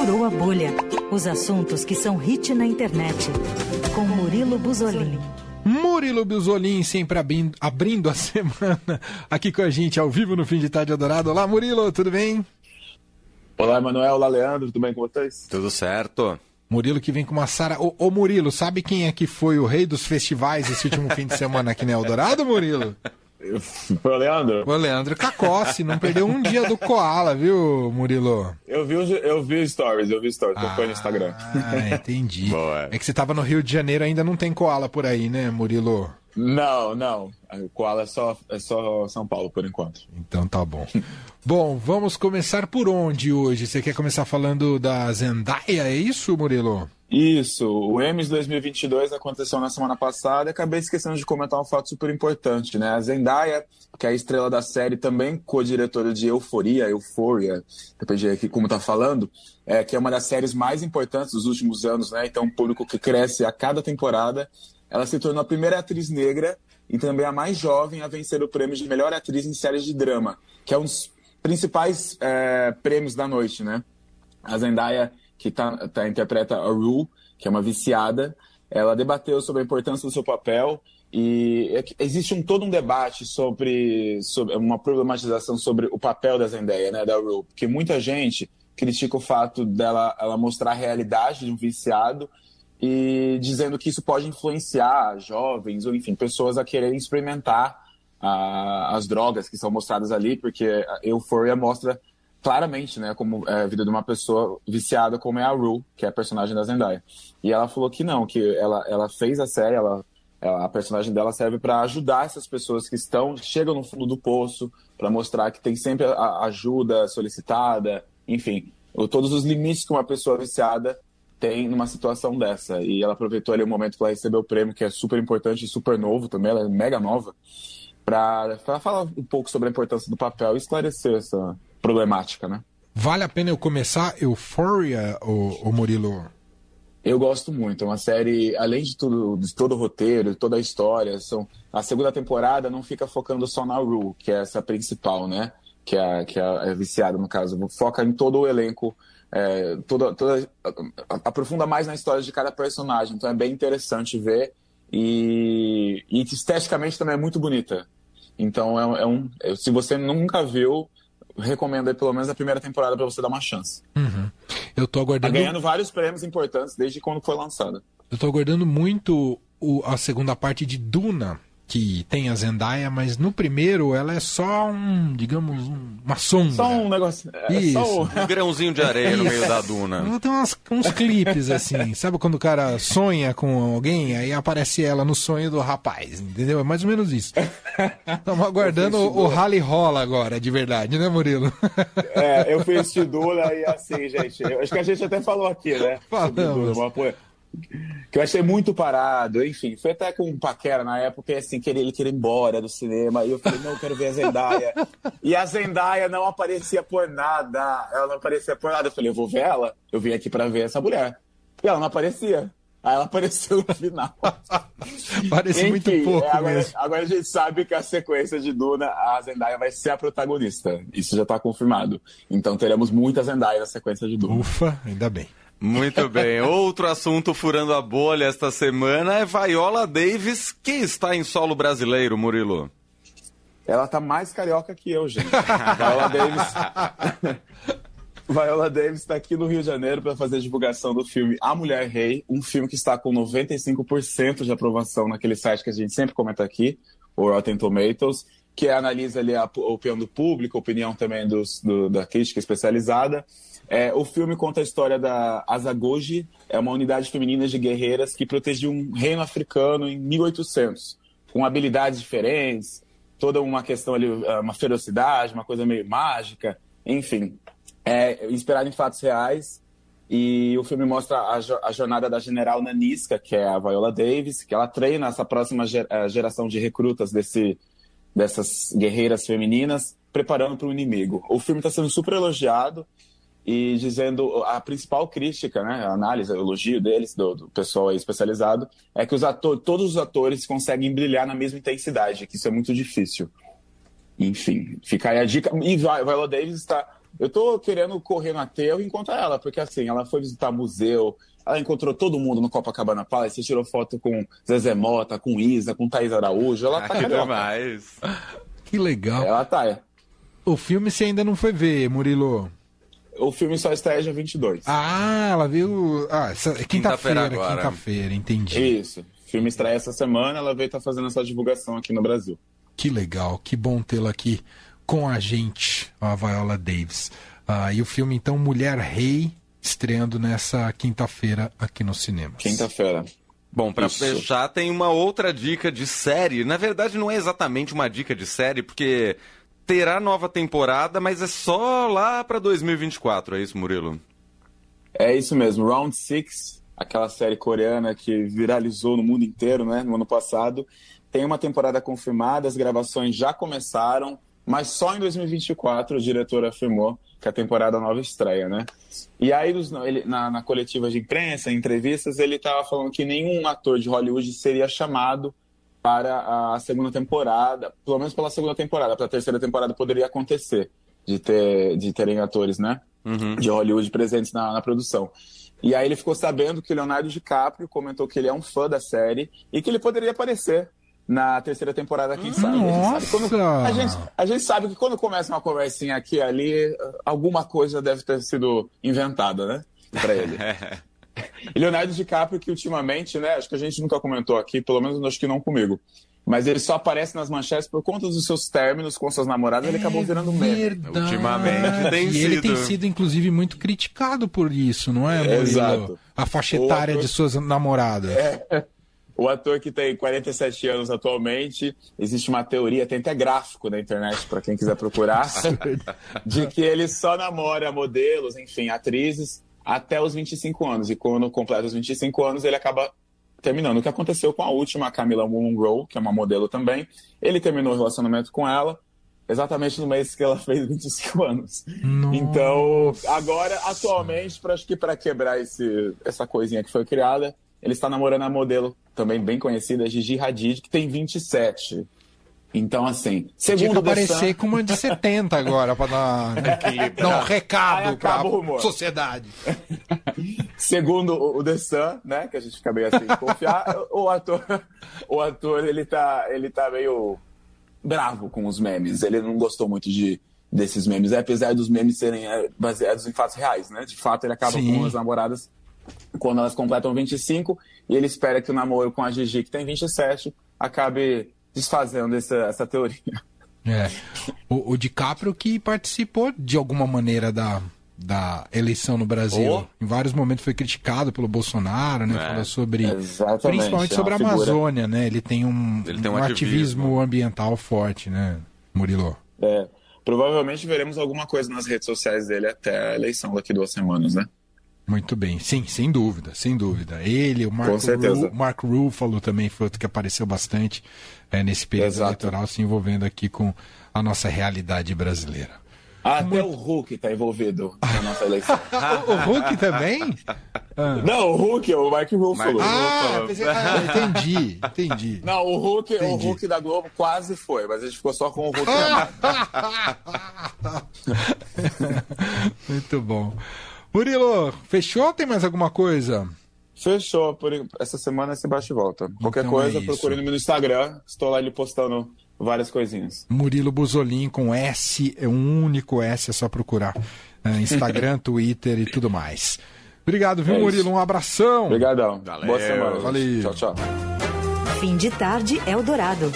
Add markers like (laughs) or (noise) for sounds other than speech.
Furou a bolha. Os assuntos que são hit na internet. Com Murilo Buzolin. Murilo Buzolin sempre abrindo, abrindo a (laughs) semana aqui com a gente ao vivo no Fim de Tarde Adorado. Olá, Murilo, tudo bem? Olá, Emanuel. Olá, Leandro. Tudo bem com vocês? Tudo certo. Murilo que vem com uma Sara. Ô, ô, Murilo, sabe quem é que foi o rei dos festivais esse último fim de semana aqui no Eldorado, Murilo? (laughs) (laughs) Foi o Leandro? O Leandro Cacossi, não perdeu um dia do Koala, viu, Murilo? Eu vi, eu vi stories, eu vi stories, ah, foi no Instagram. Ah, (laughs) entendi. Boa. É que você tava no Rio de Janeiro, ainda não tem Koala por aí, né, Murilo? Não, não. O Koala é só, é só São Paulo, por enquanto. Então tá bom. (laughs) bom, vamos começar por onde hoje? Você quer começar falando da Zendaya, é isso, Murilo? Isso, o Emmys 2022 aconteceu na semana passada e acabei esquecendo de comentar um fato super importante, né? A Zendaya, que é a estrela da série, também co-diretora de Euforia, Euphoria, depende aqui como tá falando, é, que é uma das séries mais importantes dos últimos anos, né? Então, um público que cresce a cada temporada. Ela se tornou a primeira atriz negra e também a mais jovem a vencer o prêmio de melhor atriz em séries de drama, que é um dos principais é, prêmios da noite, né? A Zendaya que tá, tá, interpreta a Rue, que é uma viciada, ela debateu sobre a importância do seu papel e é existe um, todo um debate sobre, sobre uma problematização sobre o papel da Zendaya, né, da Rue, porque muita gente critica o fato dela ela mostrar a realidade de um viciado e dizendo que isso pode influenciar jovens ou enfim pessoas a quererem experimentar a, as drogas que são mostradas ali, porque a Euphoria mostra claramente, né, como é, a vida de uma pessoa viciada como é a Rue, que é a personagem da Zendaya. E ela falou que não, que ela, ela fez a série, ela, ela a personagem dela serve para ajudar essas pessoas que estão chegam no fundo do poço, para mostrar que tem sempre a ajuda solicitada, enfim, todos os limites que uma pessoa viciada tem numa situação dessa. E ela aproveitou ali o momento que ela recebeu o prêmio, que é super importante e super novo também, ela é mega nova, para falar um pouco sobre a importância do papel e esclarecer essa problemática, né? Vale a pena eu começar Euphoria, o, o Murilo? Eu gosto muito. É uma série, além de tudo, de todo o roteiro, toda a história, são, a segunda temporada não fica focando só na Rue, que é essa principal, né? Que é, que é, é viciada, no caso. Foca em todo o elenco, é, toda, toda, aprofunda mais na história de cada personagem. Então é bem interessante ver. E, e esteticamente também é muito bonita. Então é, é um. Se você nunca viu, recomendo aí pelo menos a primeira temporada para você dar uma chance. Uhum. Eu tô aguardando. Tá ganhando vários prêmios importantes desde quando foi lançada. Eu tô aguardando muito o, a segunda parte de Duna que tem a Zendaya, mas no primeiro ela é só um, digamos, um, uma sombra. Só um negócio. É Isso. Só um... grãozinho de areia no meio da duna. Tem umas, uns clipes assim. (laughs) Sabe quando o cara sonha com alguém, aí aparece ela no sonho do rapaz, entendeu? É mais ou menos isso. Estamos aguardando o, o rally rola agora, de verdade, né, Murilo? É, eu fui assistir Duna e assim, gente. acho que a gente até falou aqui, né? Falamos que eu achei muito parado, enfim, foi até com um paquera na época, e assim, queria, ele queria ir embora do cinema, e eu falei, não, eu quero ver a Zendaya, (laughs) e a Zendaya não aparecia por nada, ela não aparecia por nada, eu falei, eu vou ver ela, eu vim aqui para ver essa mulher, e ela não aparecia, aí ela apareceu no final. (laughs) Parece enfim, muito pouco é, agora, agora, a gente sabe que a sequência de Duna, a Zendaya vai ser a protagonista, isso já tá confirmado, então teremos muita Zendaya na sequência de Duna. Ufa, ainda bem. Muito bem. (laughs) Outro assunto furando a bolha esta semana é Viola Davis, que está em solo brasileiro, Murilo. Ela tá mais carioca que eu, gente. Viola Davis. (laughs) Viola Davis está aqui no Rio de Janeiro para fazer a divulgação do filme A Mulher Rei, um filme que está com 95% de aprovação naquele site que a gente sempre comenta aqui, o Rotten Tomatoes, que analisa ali a, opinião do público, a opinião também dos, do, da crítica especializada. É, o filme conta a história da Azagoji, é uma unidade feminina de guerreiras que protegiu um reino africano em 1800, com habilidades diferentes, toda uma questão ali, é, uma ferocidade, uma coisa meio mágica, enfim. É inspirado em fatos reais. E o filme mostra a, a, jornada da general Nanisca, que é a Viola Davis, que ela treina essa próxima geração de recrutas desse, dessas guerreiras femininas, preparando para o inimigo. O filme está sendo super elogiado e dizendo a principal crítica, né, a análise, elogio deles, do, do pessoal especializado, é que os atores, todos os atores conseguem brilhar na mesma intensidade, que isso é muito difícil. Enfim, fica aí a dica. E Viola Davis está eu tô querendo correr no aterro e encontrar ela, porque assim, ela foi visitar museu, ela encontrou todo mundo no Copacabana Palace, tirou foto com Zezé Mota, com Isa, com Thaís Araújo, ela tá (laughs) Que carioca. demais. Que legal. Ela tá, é. O filme você ainda não foi ver, Murilo. O filme só estreia dia 22. Ah, ela viu. Ah, essa- quinta-feira. É quinta-feira, entendi. Isso. O filme estreia essa semana, ela veio estar fazendo essa divulgação aqui no Brasil. Que legal, que bom tê-la aqui com a gente, a Viola Davis. Ah, e o filme, então, Mulher Rei, estreando nessa quinta-feira aqui nos cinemas. Quinta-feira. Bom, pra Isso. fechar, tem uma outra dica de série. Na verdade, não é exatamente uma dica de série, porque terá nova temporada, mas é só lá pra 2024, é isso, Murilo? É isso mesmo, Round Six, aquela série coreana que viralizou no mundo inteiro, né, no ano passado, tem uma temporada confirmada, as gravações já começaram, mas só em 2024 o diretor afirmou que a temporada nova estreia, né? E aí, ele- na, na coletiva de imprensa, em entrevistas, ele estava falando que nenhum ator de Hollywood seria chamado para a segunda temporada, pelo menos pela segunda temporada, para a terceira temporada poderia acontecer de, ter, de terem atores, né? De Hollywood presentes na, na produção. E aí ele ficou sabendo que Leonardo DiCaprio comentou que ele é um fã da série e que ele poderia aparecer na terceira temporada, quem sabe. A gente sabe quando- Nossa! a, gente, a gente sabe que quando começa uma conversinha aqui e ali, alguma coisa deve ter sido inventada, né? Pra ele. (laughs) E Leonardo DiCaprio, que ultimamente, né, acho que a gente nunca comentou aqui, pelo menos acho que não comigo, mas ele só aparece nas manchetes por conta dos seus términos com suas namoradas, ele acabou virando um meme. Ultimamente tem e ele sido. tem sido, inclusive, muito criticado por isso, não é, Murilo? Exato. A faixa etária Outro- de suas namoradas. O ator que tem 47 anos atualmente, existe uma teoria, tem até gráfico na internet para quem quiser procurar, (laughs) de que ele só namora modelos, enfim, atrizes, até os 25 anos. E quando completa os 25 anos, ele acaba terminando. O que aconteceu com a última, a Camila Monroe, que é uma modelo também. Ele terminou o relacionamento com ela exatamente no mês que ela (laughs) fez 25 anos. Nossa. Então, agora, atualmente, pra, acho que para quebrar esse, essa coisinha que foi criada, ele está namorando a modelo também bem conhecida, Gigi Hadid, que tem 27. Então, assim, Tinha que segundo o The aparecer Sun- com uma de 70 agora pra dar, (laughs) dar um recado o humor. sociedade. (laughs) Segundo o The Sun, né, que a gente fica meio assim de confiar, (laughs) o ator, o ator ele tá, ele tá meio bravo com os memes. Ele não gostou muito de desses memes, apesar dos memes serem é, baseados em fatos reais, né? De fato, ele acaba Sim. com as namoradas quando elas completam 25 e ele espera que o namoro com a Gigi, que tem 27, acabe desfazendo essa, essa teoria. É. O, o DiCaprio que participou de alguma maneira da, da eleição no Brasil. Oh. Em vários momentos foi criticado pelo Bolsonaro, né? É. Falou sobre. Exatamente, Principalmente é sobre a figura- Amazônia, né? Ele tem um, Ele tem um um ativismo. ativismo. ambiental forte, né, Murilo? É, provavelmente veremos alguma coisa nas redes sociais dele até a eleição daqui duas semanas, né? Muito bem, sim, sem dúvida, sem dúvida. Ele, o certeza. Ru, Mark Ruffalo também foi outro que apareceu bastante é, nesse período Exato. eleitoral, se envolvendo aqui com a nossa realidade brasileira. Até o Hulk está envolvido na nossa eleição. o, (laughs) o Hulk também? Ah, Não, o Hulk, o Mark Ruffalo. Mark Ah, Ruffalo. pensei- ah, entendi, entendi. Não, o Hulk, o Entendi. Hulk da Globo quase foi, mas a gente ficou só com o Hulk. (laughs) (laughs) Muito bom. Murilo, fechou? Tem mais alguma coisa? Fechou. Por... Essa semana esse bate e volta. Qualquer Então coisa, é procure no Instagram. Estou lá ele postando várias coisinhas. Murilo Buzolin com S, é um único S, é só procurar. É, Instagram, (laughs) Twitter e tudo mais. Obrigado, viu, É. Murilo? Um abração. Obrigadão. Valeu. Boa semana. Valeu. Tchau, tchau. Fim de tarde Eldorado.